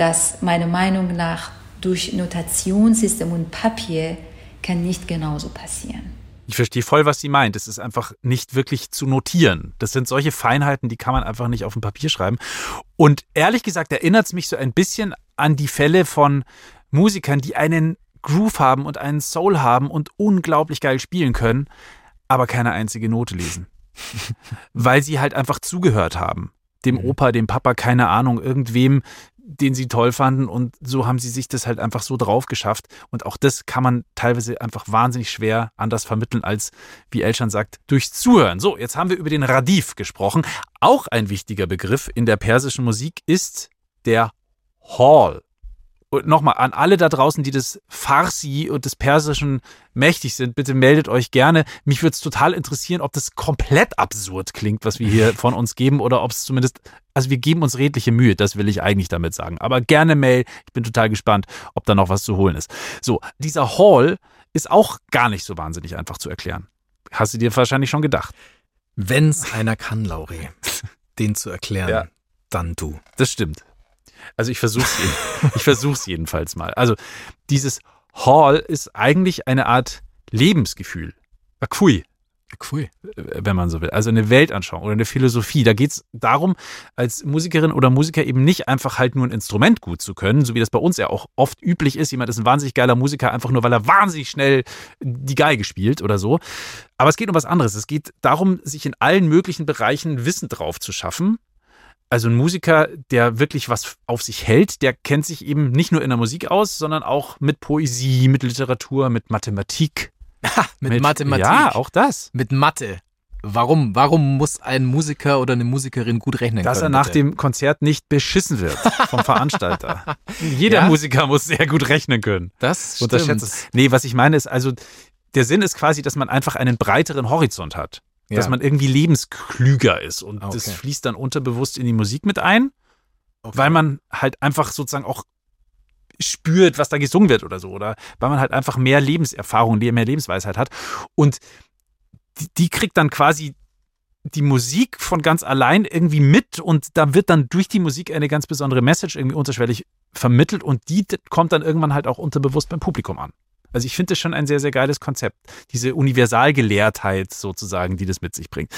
dass meiner Meinung nach durch Notationssystem und Papier kann nicht genauso passieren. Ich verstehe voll, was sie meint. Es ist einfach nicht wirklich zu notieren. Das sind solche Feinheiten, die kann man einfach nicht auf dem Papier schreiben. Und ehrlich gesagt erinnert es mich so ein bisschen an die Fälle von Musikern, die einen Groove haben und einen Soul haben und unglaublich geil spielen können, aber keine einzige Note lesen. (laughs) Weil sie halt einfach zugehört haben. Dem Opa, dem Papa, keine Ahnung, irgendwem, den sie toll fanden und so haben sie sich das halt einfach so drauf geschafft und auch das kann man teilweise einfach wahnsinnig schwer anders vermitteln als, wie Elschan sagt, durchs Zuhören. So, jetzt haben wir über den Radif gesprochen. Auch ein wichtiger Begriff in der persischen Musik ist der Hall Und nochmal an alle da draußen, die des Farsi und des Persischen mächtig sind, bitte meldet euch gerne. Mich würde es total interessieren, ob das komplett absurd klingt, was wir hier (laughs) von uns geben, oder ob es zumindest, also wir geben uns redliche Mühe, das will ich eigentlich damit sagen. Aber gerne Mail, ich bin total gespannt, ob da noch was zu holen ist. So, dieser Hall ist auch gar nicht so wahnsinnig einfach zu erklären. Hast du dir wahrscheinlich schon gedacht. Wenn's einer kann, Lauri, (laughs) den zu erklären, Ja. dann du. Das stimmt. Also ich versuch's jeden, ich versuch's jedenfalls mal. Also dieses Hall ist eigentlich eine Art Lebensgefühl. Akui, Cool. wenn man so will. Also eine Weltanschauung oder eine Philosophie. Da geht's darum, als Musikerin oder Musiker eben nicht einfach halt nur ein Instrument gut zu können, so wie das bei uns ja auch oft üblich ist. Jemand ist ein wahnsinnig geiler Musiker, einfach nur weil er wahnsinnig schnell die Geige spielt oder so. Aber es geht um was anderes. Es geht darum, sich in allen möglichen Bereichen Wissen drauf zu schaffen. Also ein Musiker, der wirklich was auf sich hält, der kennt sich eben nicht nur in der Musik aus, sondern auch mit Poesie, mit Literatur, mit Mathematik. Mit, Mathematik. Ja, auch das. Mit Mathe. Warum? Warum muss ein Musiker oder eine Musikerin gut rechnen Dass er können? nach bitte? dem Konzert nicht beschissen wird vom Veranstalter. (laughs) Jeder Ja? Musiker muss sehr gut rechnen können. Das stimmt. Unterschätzt es. Nee, was ich meine ist also, der Sinn ist quasi, dass man einfach einen breiteren Horizont hat. Dass Ja. man irgendwie lebensklüger ist. Und Ah, das okay. fließt dann unterbewusst in die Musik mit ein, Okay. weil man halt einfach sozusagen auch spürt, was da gesungen wird oder so. Oder weil man halt einfach mehr Lebenserfahrung, mehr Lebensweisheit hat. Und die, die kriegt dann quasi die Musik von ganz allein irgendwie mit und da wird dann durch die Musik eine ganz besondere Message irgendwie unterschwellig vermittelt und die kommt dann irgendwann halt auch unterbewusst beim Publikum an. Also ich finde das schon ein sehr, sehr geiles Konzept. Diese Universalgelehrtheit sozusagen, die das mit sich bringt.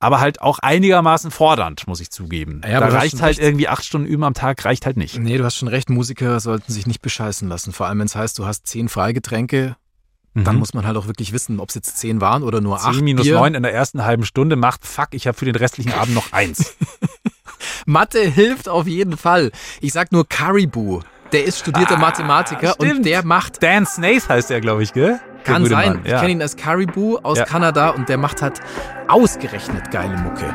Aber halt auch einigermaßen fordernd, muss ich zugeben. Ja, da reicht halt recht. irgendwie acht Stunden üben am Tag, reicht halt nicht. Nee, du hast schon recht, Musiker sollten sich nicht bescheißen lassen. Vor allem, wenn es heißt, du hast zehn Freigetränke, dann Mhm. muss man halt auch wirklich wissen, ob es jetzt zehn waren oder nur acht. 10 minus Bier. 9 in der ersten halben Stunde macht, fuck, ich habe für den restlichen Abend noch eins. (laughs) Mathe hilft auf jeden Fall. Ich sag nur Caribou. Der ist studierter Mathematiker und Ah, stimmt. der macht, Dan Snaith heißt er, glaube ich, gell? Kann sein, Mann, ich ja. kenne ihn als Caribou aus Ja. Kanada und der macht halt ausgerechnet geile Mucke.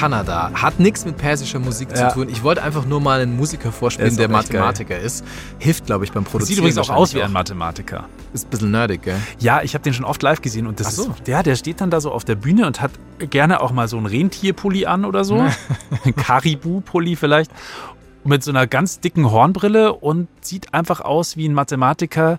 Kanada. Hat nichts mit persischer Musik Ja. zu tun. Ich wollte einfach nur mal einen Musiker vorspielen, der echt geil. Mathematiker ist. Hilft, glaube ich, beim Produzieren. Sieht übrigens auch aus wie ein Mathematiker. Ist ein bisschen nerdig, gell? Ja, ich habe den schon oft live gesehen und das Ach so. ist, der, der steht dann da so auf der Bühne und hat gerne auch mal so einen Rentierpulli an oder so. (laughs) Ein Karibu-Pulli vielleicht. Mit so einer ganz dicken Hornbrille und sieht einfach aus wie ein Mathematiker.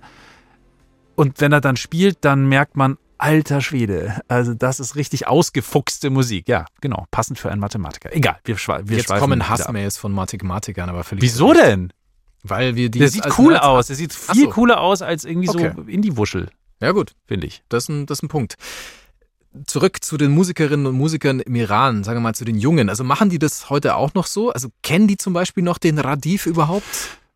Und wenn er dann spielt, dann merkt man, alter Schwede, also das ist richtig ausgefuchste Musik. Ja, genau, passend für einen Mathematiker. Egal, wir, schwe wir Jetzt kommen. Hassmails von Mathematikern, aber völlig Wieso Recht. denn? Weil wir die Der sieht cool Nerds- aus. Der sieht viel so. cooler aus als irgendwie Okay. so Indie-Wuschel, Ja gut, finde ich. das ist, ein, das ist ein Punkt. Zurück zu den Musikerinnen und Musikern im Iran, sagen wir mal zu den Jungen. Also machen die das heute auch noch so? Also kennen die zum Beispiel noch den Radif überhaupt?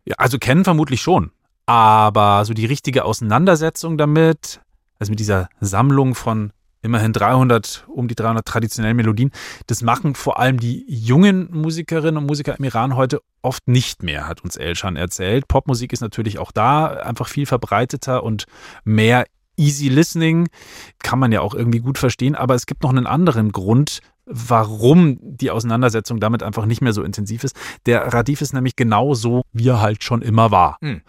Ja, also kennen vermutlich schon. Aber so die richtige Auseinandersetzung damit, also mit dieser Sammlung von immerhin 300, um die 300 traditionellen Melodien, das machen vor allem die jungen Musikerinnen und Musiker im Iran heute oft nicht mehr, hat uns Elshan erzählt. Popmusik ist natürlich auch da einfach viel verbreiteter und mehr easy listening, kann man ja auch irgendwie gut verstehen, aber es gibt noch einen anderen Grund, warum die Auseinandersetzung damit einfach nicht mehr so intensiv ist. Der Radif ist nämlich genauso, wie er halt schon immer war. Hm.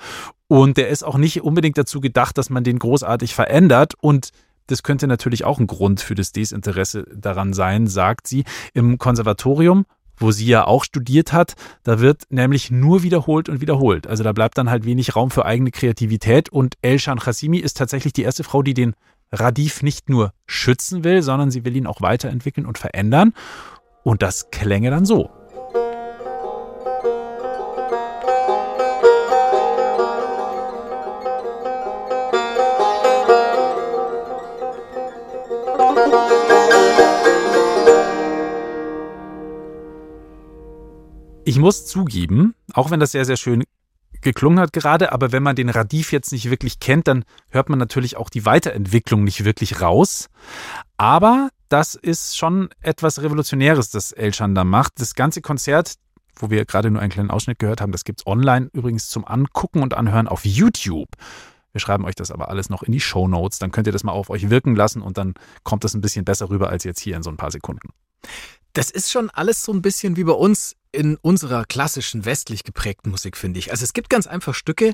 Und der ist auch nicht unbedingt dazu gedacht, dass man den großartig verändert und das könnte natürlich auch ein Grund für das Desinteresse daran sein, sagt sie. Im Konservatorium wo sie ja auch studiert hat. Da wird nämlich nur wiederholt und wiederholt. Also da bleibt dann halt wenig Raum für eigene Kreativität. Und Elshan Khasimi ist tatsächlich die erste Frau, die den Radif nicht nur schützen will, sondern sie will ihn auch weiterentwickeln und verändern. Und das klänge dann so. Ich muss zugeben, auch wenn das sehr, sehr schön geklungen hat gerade, aber wenn man den Radif jetzt nicht wirklich kennt, dann hört man natürlich auch die Weiterentwicklung nicht wirklich raus. Aber das ist schon etwas Revolutionäres, das Elshan da macht. Das ganze Konzert, wo wir gerade nur einen kleinen Ausschnitt gehört haben, das gibt es online übrigens zum Angucken und Anhören auf YouTube. Wir schreiben euch das aber alles noch in die Show Notes. Dann könnt ihr das mal auf euch wirken lassen und dann kommt das ein bisschen besser rüber als jetzt hier in so ein paar Sekunden. Das ist schon alles so ein bisschen wie bei uns in unserer klassischen westlich geprägten Musik, finde ich. Also es gibt ganz einfach Stücke,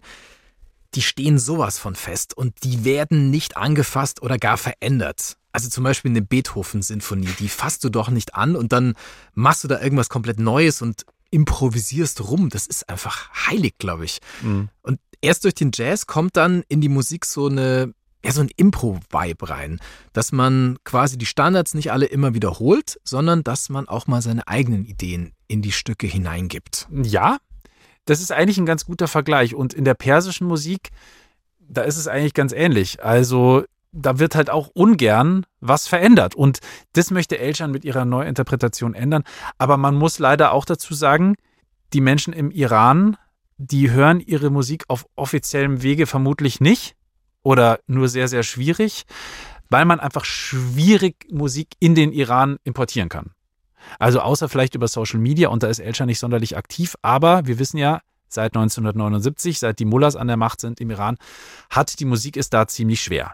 die stehen sowas von fest und die werden nicht angefasst oder gar verändert. Also zum Beispiel eine Beethoven-Sinfonie, die fasst du doch nicht an und dann machst du da irgendwas komplett Neues und improvisierst rum. Das ist einfach heilig, glaube ich. Mhm. Und erst durch den Jazz kommt dann in die Musik so eine ja, so ein Impro-Vibe rein, dass man quasi die Standards nicht alle immer wiederholt, sondern dass man auch mal seine eigenen Ideen in die Stücke hineingibt. Ja, das ist eigentlich ein ganz guter Vergleich. Und in der persischen Musik, da ist es eigentlich ganz ähnlich. Also da wird halt auch ungern was verändert. Und das möchte Elchan mit ihrer Neuinterpretation ändern. Aber man muss leider auch dazu sagen, die Menschen im Iran, die hören ihre Musik auf offiziellem Wege vermutlich nicht oder nur sehr, sehr schwierig, weil man einfach schwierig Musik in den Iran importieren kann. Also außer vielleicht über Social Media und da ist Elscha nicht sonderlich aktiv, aber wir wissen ja, seit 1979, seit die Mullahs an der Macht sind im Iran, hat die Musik es da ziemlich schwer.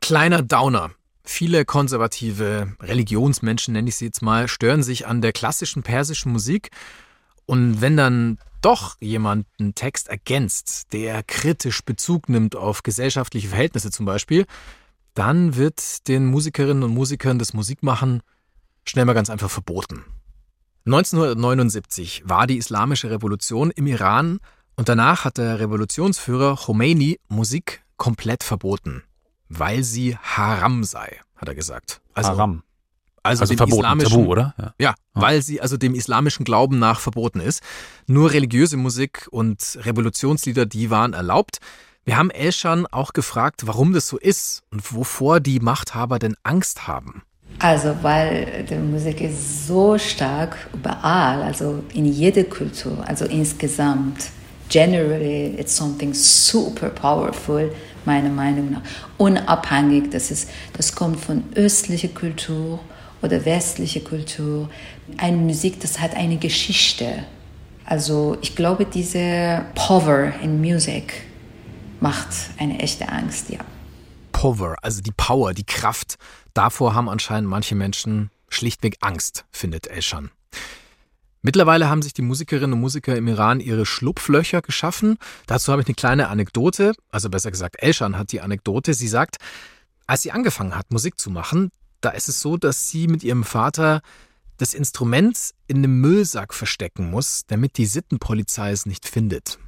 Kleiner Downer. Viele konservative Religionsmenschen, nenne ich sie jetzt mal, stören sich an der klassischen persischen Musik. Und wenn dann doch jemand einen Text ergänzt, der kritisch Bezug nimmt auf gesellschaftliche Verhältnisse zum Beispiel, dann wird den Musikerinnen und Musikern das Musikmachen schnell mal ganz einfach verboten. 1979 war die islamische Revolution im Iran und danach hat der Revolutionsführer Khomeini Musik komplett verboten, weil sie Haram sei, hat er gesagt. Also Haram. Also, also verboten, islamischen, Tabu, oder? Ja. ja, weil sie also dem islamischen Glauben nach verboten ist. Nur religiöse Musik und Revolutionslieder, die waren erlaubt. Wir haben Elschan auch gefragt, warum das so ist und wovor die Machthaber denn Angst haben. Also, weil die Musik ist so stark überall, also in jeder Kultur, also insgesamt. Generally, it's something super powerful, meiner Meinung nach. Unabhängig, das, ist, das kommt von östlicher Kultur oder westliche Kultur. Eine Musik, das hat eine Geschichte. Also ich glaube, diese Power in Musik macht eine echte Angst, ja. Power, also die Power, die Kraft. Davor haben anscheinend manche Menschen schlichtweg Angst, findet Elschan. Mittlerweile haben sich die Musikerinnen und Musiker im Iran ihre Schlupflöcher geschaffen. Dazu habe ich eine kleine Anekdote, also besser gesagt, Elschan hat die Anekdote. Sie sagt, als sie angefangen hat, Musik zu machen, da ist es so, dass sie mit ihrem Vater das Instrument in einem Müllsack verstecken muss, damit die Sittenpolizei es nicht findet.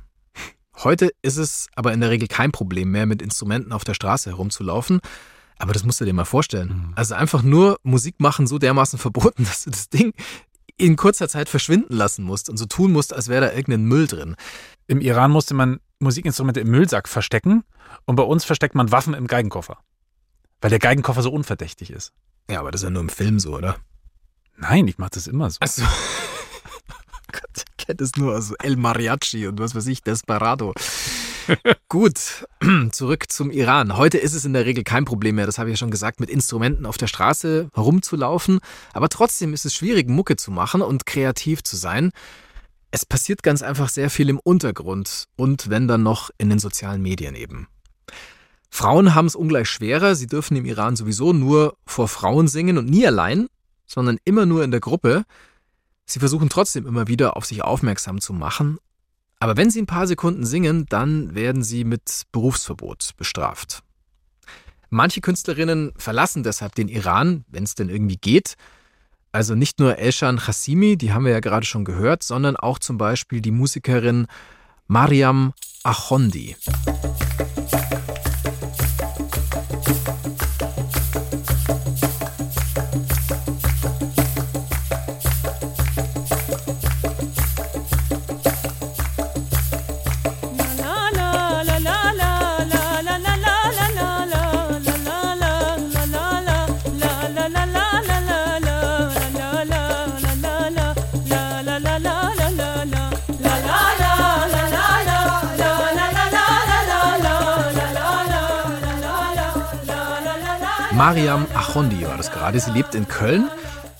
Heute ist es aber in der Regel kein Problem mehr, mit Instrumenten auf der Straße herumzulaufen. Aber das musst du dir mal vorstellen. Mhm. Also einfach nur Musik machen so dermaßen verboten, (laughs) dass du das Ding in kurzer Zeit verschwinden lassen musst und so tun musst, als wäre da irgendein Müll drin. Im Iran musste man Musikinstrumente im Müllsack verstecken und bei uns versteckt man Waffen im Geigenkoffer. Weil der Geigenkoffer so unverdächtig ist. Ja, aber das ist ja nur im Film so, oder? Nein, ich mach das immer so. Achso. (laughs) Gott, ich kenne das nur aus El Mariachi und was weiß ich, Desperado. (laughs) Gut, (clears throat) zurück zum Iran. Heute ist es in der Regel kein Problem mehr, das habe ich ja schon gesagt, mit Instrumenten auf der Straße herumzulaufen. Aber trotzdem ist es schwierig, Mucke zu machen und kreativ zu sein. Es passiert ganz einfach sehr viel im Untergrund und wenn dann noch in den sozialen Medien eben. Frauen haben es ungleich schwerer. Sie dürfen im Iran sowieso nur vor Frauen singen und nie allein, sondern immer nur in der Gruppe. Sie versuchen trotzdem immer wieder auf sich aufmerksam zu machen. Aber wenn sie ein paar Sekunden singen, dann werden sie mit Berufsverbot bestraft. Manche Künstlerinnen verlassen deshalb den Iran, wenn es denn irgendwie geht. Also nicht nur Elshan Hassimi, die haben wir ja gerade schon gehört, sondern auch zum Beispiel die Musikerin Mariam Achondi. Mariam Achondi war das gerade. Sie lebt in Köln.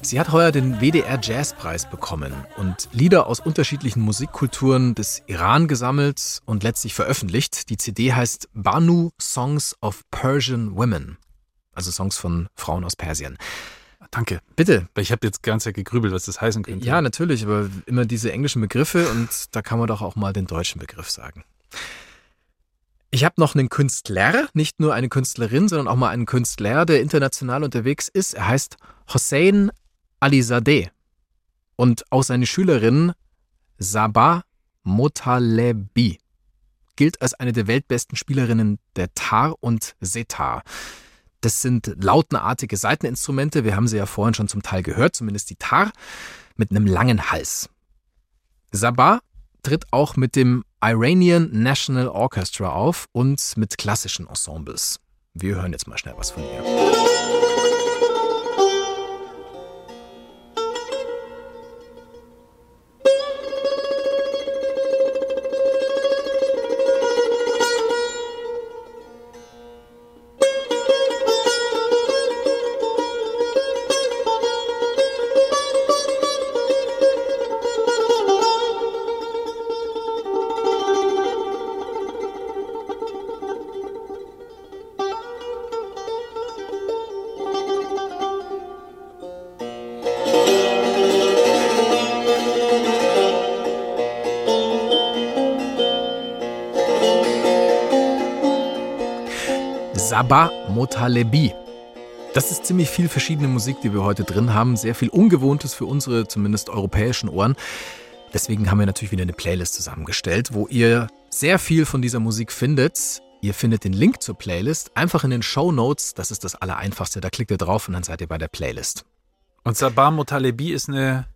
Sie hat heuer den WDR Jazzpreis bekommen und Lieder aus unterschiedlichen Musikkulturen des Iran gesammelt und letztlich veröffentlicht. Die CD heißt Banu Songs of Persian Women, also Songs von Frauen aus Persien. Danke. Bitte. Ich habe jetzt ganz gegrübelt, was das heißen könnte. Ja, natürlich, aber immer diese englischen Begriffe und da kann man doch auch mal den deutschen Begriff sagen. Ich habe noch einen Künstler, nicht nur eine Künstlerin, sondern auch mal einen Künstler, der international unterwegs ist. Er heißt Hossein Alizadeh. Und auch seine Schülerin Sabah Motalebi gilt als eine der weltbesten Spielerinnen der Tar und Setar. Das sind lautenartige Saiteninstrumente. Wir haben sie ja vorhin schon zum Teil gehört, zumindest die Tar, mit einem langen Hals. Sabah tritt auch mit dem Iranian National Orchestra auf und mit klassischen Ensembles. Wir hören jetzt mal schnell was von ihr. Sabah Motalebi. Das ist ziemlich viel verschiedene Musik, die wir heute drin haben. Sehr viel Ungewohntes für unsere, zumindest europäischen Ohren. Deswegen haben wir natürlich wieder eine Playlist zusammengestellt, wo ihr sehr viel von dieser Musik findet. Ihr findet den Link zur Playlist einfach in den Show Notes. Das ist das Allereinfachste. Da klickt ihr drauf und dann seid ihr bei der Playlist. Und Sabah Motalebi ist eine,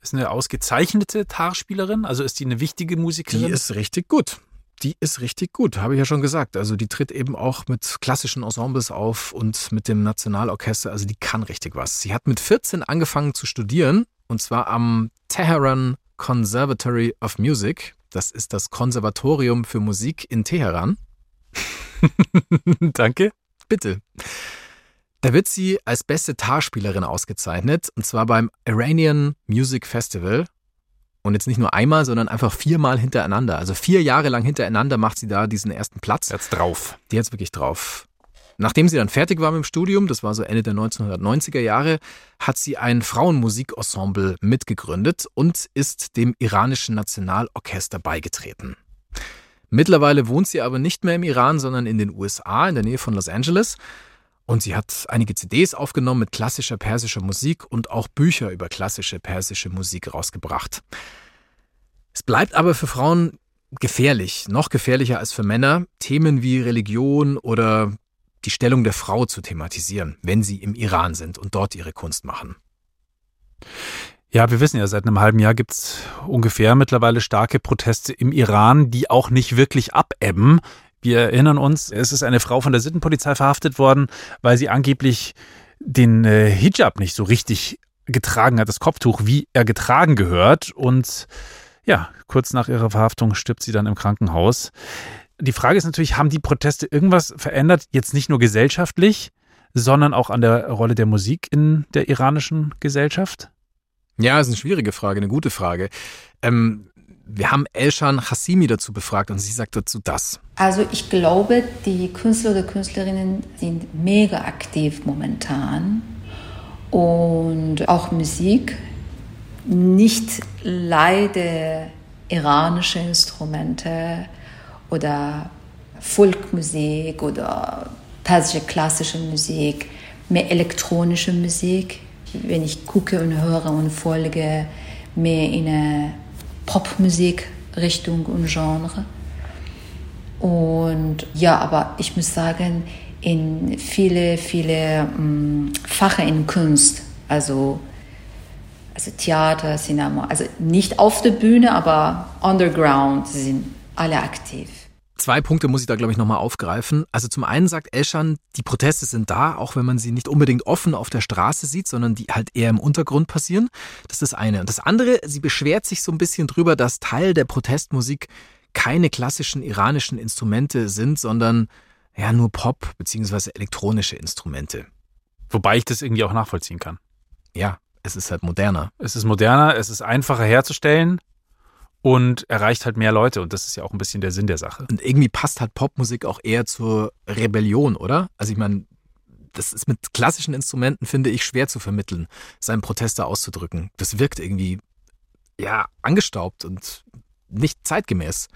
ist eine ausgezeichnete Tarspielerin? Also ist die eine wichtige Musikerin? Die ist richtig gut die ist richtig gut, habe ich ja schon gesagt. Also die tritt eben auch mit klassischen Ensembles auf und mit dem Nationalorchester. Also die kann richtig was. Sie hat mit 14 angefangen zu studieren und zwar am Teheran Conservatory of Music. Das ist das Konservatorium für Musik in Teheran. (laughs) Danke. Bitte. Da wird sie als beste Tarspielerin ausgezeichnet, und zwar beim Iranian Music Festival. Und jetzt nicht nur einmal, sondern einfach viermal hintereinander. Also vier Jahre lang hintereinander macht sie da diesen ersten Platz. Jetzt drauf. Die hat's wirklich drauf. Nachdem sie dann fertig war mit dem Studium, das war so Ende der 1990er Jahre, hat sie ein Frauenmusikensemble mitgegründet und ist dem iranischen Nationalorchester beigetreten. Mittlerweile wohnt sie aber nicht mehr im Iran, sondern in den USA, in der Nähe von Los Angeles. Und sie hat einige CDs aufgenommen mit klassischer persischer Musik und auch Bücher über klassische persische Musik rausgebracht. Es bleibt aber für Frauen gefährlich, noch gefährlicher als für Männer, Themen wie Religion oder die Stellung der Frau zu thematisieren, wenn sie im Iran sind und dort ihre Kunst machen. Ja, wir wissen ja, seit einem halben Jahr gibt es ungefähr mittlerweile starke Proteste im Iran, die auch nicht wirklich abebben. Wir erinnern uns, es ist eine Frau von der Sittenpolizei verhaftet worden, weil sie angeblich den äh, Hijab nicht so richtig getragen hat, das Kopftuch, wie er getragen gehört. Und ja, kurz nach ihrer Verhaftung stirbt sie dann im Krankenhaus. Die Frage ist natürlich, haben die Proteste irgendwas verändert, jetzt nicht nur gesellschaftlich, sondern auch an der Rolle der Musik in der iranischen Gesellschaft? Ja, ist eine schwierige Frage, eine gute Frage. Ähm, wir haben Elshan Hassimi dazu befragt und sie sagt dazu das. Also ich glaube, die Künstler oder Künstlerinnen sind mega aktiv momentan und auch Musik, nicht leider iranische Instrumente oder Folkmusik oder persische klassische Musik, mehr elektronische Musik. wenn ich gucke und höre und folge, mehr in eine Popmusik-Richtung und Genre. Und ja, aber ich muss sagen, in viele, viele ähm, Fache in Kunst, also, also Theater, Cinema, also nicht auf der Bühne, aber underground sind alle aktiv. Zwei Punkte muss ich da, glaube ich, nochmal aufgreifen. Also zum einen sagt Elschan, die Proteste sind da, auch wenn man sie nicht unbedingt offen auf der Straße sieht, sondern die halt eher im Untergrund passieren. Das ist das eine. Und das andere, sie beschwert sich so ein bisschen drüber, dass Teil der Protestmusik keine klassischen iranischen Instrumente sind, sondern ja nur Pop bzw. elektronische Instrumente. Wobei ich das irgendwie auch nachvollziehen kann. Ja, es ist halt moderner. Es ist moderner, es ist einfacher herzustellen und erreicht halt mehr Leute. Und das ist ja auch ein bisschen der Sinn der Sache. Und irgendwie passt halt Popmusik auch eher zur Rebellion, oder? Also ich meine, das ist mit klassischen Instrumenten, finde ich, schwer zu vermitteln, seinen Protester auszudrücken. Das wirkt irgendwie, ja, angestaubt und nicht zeitgemäß.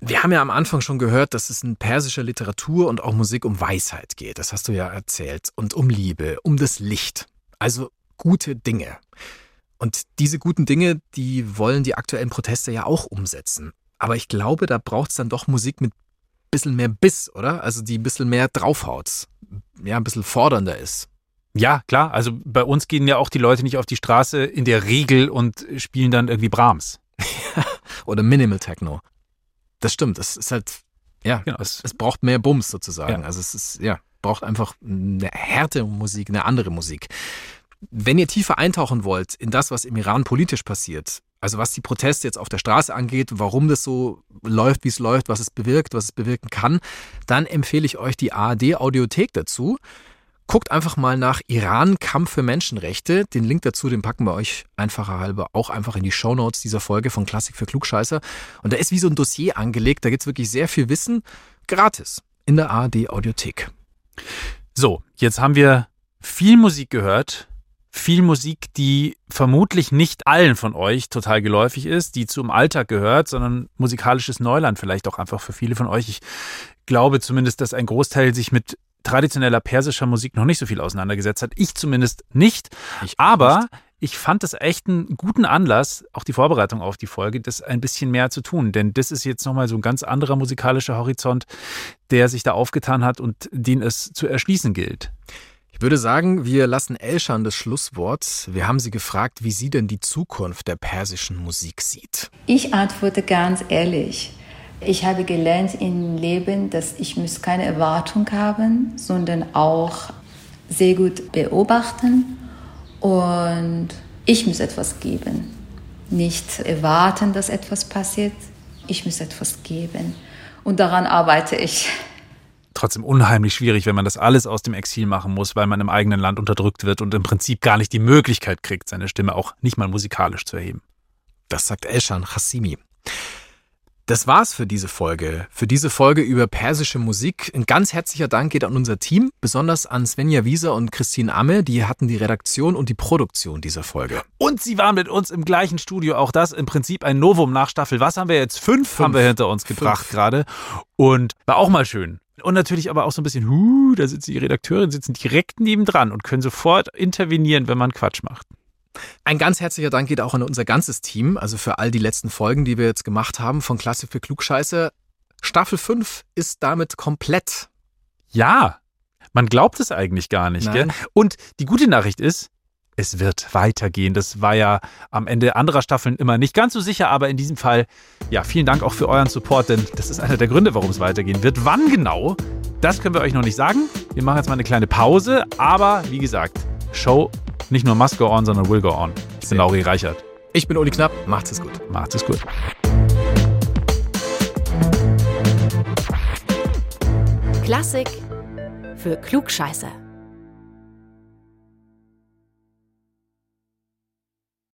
Wir haben ja am Anfang schon gehört, dass es in persischer Literatur und auch Musik um Weisheit geht. Das hast du ja erzählt. Und um Liebe, um das Licht. Also gute Dinge. Und diese guten Dinge, die wollen die aktuellen Proteste ja auch umsetzen. Aber ich glaube, da braucht es dann doch Musik mit ein bisschen mehr Biss, oder? Also die ein bisschen mehr draufhaut. Ja, ein bisschen fordernder ist. Ja, klar. Also bei uns gehen ja auch die Leute nicht auf die Straße in der Regel und spielen dann irgendwie Brahms. (laughs) oder Minimal Techno. Das stimmt. Es ist halt, ja, Genau, es, es braucht mehr Bums sozusagen. Ja. Also es ist, ja, braucht einfach eine härtere Musik, eine andere Musik. Wenn ihr tiefer eintauchen wollt in das, was im Iran politisch passiert, also was die Proteste jetzt auf der Straße angeht, warum das so läuft, wie es läuft, was es bewirkt, was es bewirken kann, dann empfehle ich euch die ARD-Audiothek dazu. Guckt einfach mal nach Iran Kampf für Menschenrechte. Den Link dazu, den packen wir euch einfacher halber auch einfach in die Shownotes dieser Folge von Klassik für Klugscheißer. Und da ist wie so ein Dossier angelegt, da gibt's wirklich sehr viel Wissen, gratis, in der ARD Audiothek. So, jetzt haben wir viel Musik gehört. Viel Musik, die vermutlich nicht allen von euch total geläufig ist, die zum Alltag gehört, sondern musikalisches Neuland vielleicht auch einfach für viele von euch. Ich glaube zumindest, dass ein Großteil sich mit traditioneller persischer Musik noch nicht so viel auseinandergesetzt hat. Ich zumindest nicht. Ich Aber ich fand es echt einen guten Anlass, auch die Vorbereitung auf die Folge, das ein bisschen mehr zu tun. Denn das ist jetzt nochmal so ein ganz anderer musikalischer Horizont, der sich da aufgetan hat und den es zu erschließen gilt. Würde sagen, wir lassen Elschan das Schlusswort. Wir haben sie gefragt, wie sie denn die Zukunft der persischen Musik sieht. Ich antworte ganz ehrlich. Ich habe gelernt im Leben, dass ich muss keine Erwartung haben, sondern auch sehr gut beobachten und ich muss etwas geben. Nicht erwarten, dass etwas passiert. Ich muss etwas geben. Und daran arbeite ich. Trotzdem unheimlich schwierig, wenn man das alles aus dem Exil machen muss, weil man im eigenen Land unterdrückt wird und im Prinzip gar nicht die Möglichkeit kriegt, seine Stimme auch nicht mal musikalisch zu erheben. Das sagt Elschan Hassimi. Das war's für diese Folge. Für diese Folge über persische Musik. Ein ganz herzlicher Dank geht an unser Team, besonders an Svenja Wieser und Christine Amme. Die hatten die Redaktion und die Produktion dieser Folge. Und sie waren mit uns im gleichen Studio. Auch das im Prinzip ein Novum nach Staffel. Was haben wir jetzt? Fünf, haben wir hinter uns gebracht Fünf. gerade. Und war auch mal schön. Und natürlich aber auch so ein bisschen, huh, da sitzen die Redakteurin, sitzen direkt nebendran und können sofort intervenieren, wenn man Quatsch macht. Ein ganz herzlicher Dank geht auch an unser ganzes Team, also für all die letzten Folgen, die wir jetzt gemacht haben von Klasse für Klugscheiße. Staffel 5 ist damit komplett. Ja, man glaubt es eigentlich gar nicht. Gell? Und die gute Nachricht ist, es wird weitergehen. Das war ja am Ende anderer Staffeln immer nicht ganz so sicher, aber in diesem Fall, ja, vielen Dank auch für euren Support, denn das ist einer der Gründe, warum es weitergehen wird. Wann genau, das können wir euch noch nicht sagen. Wir machen jetzt mal eine kleine Pause, aber wie gesagt, Show nicht nur must go on, sondern will go on. Ich bin Lauri Reichert. Ich bin Uli Knapp, macht's es gut. Macht's es gut. Klassik für Klugscheißer.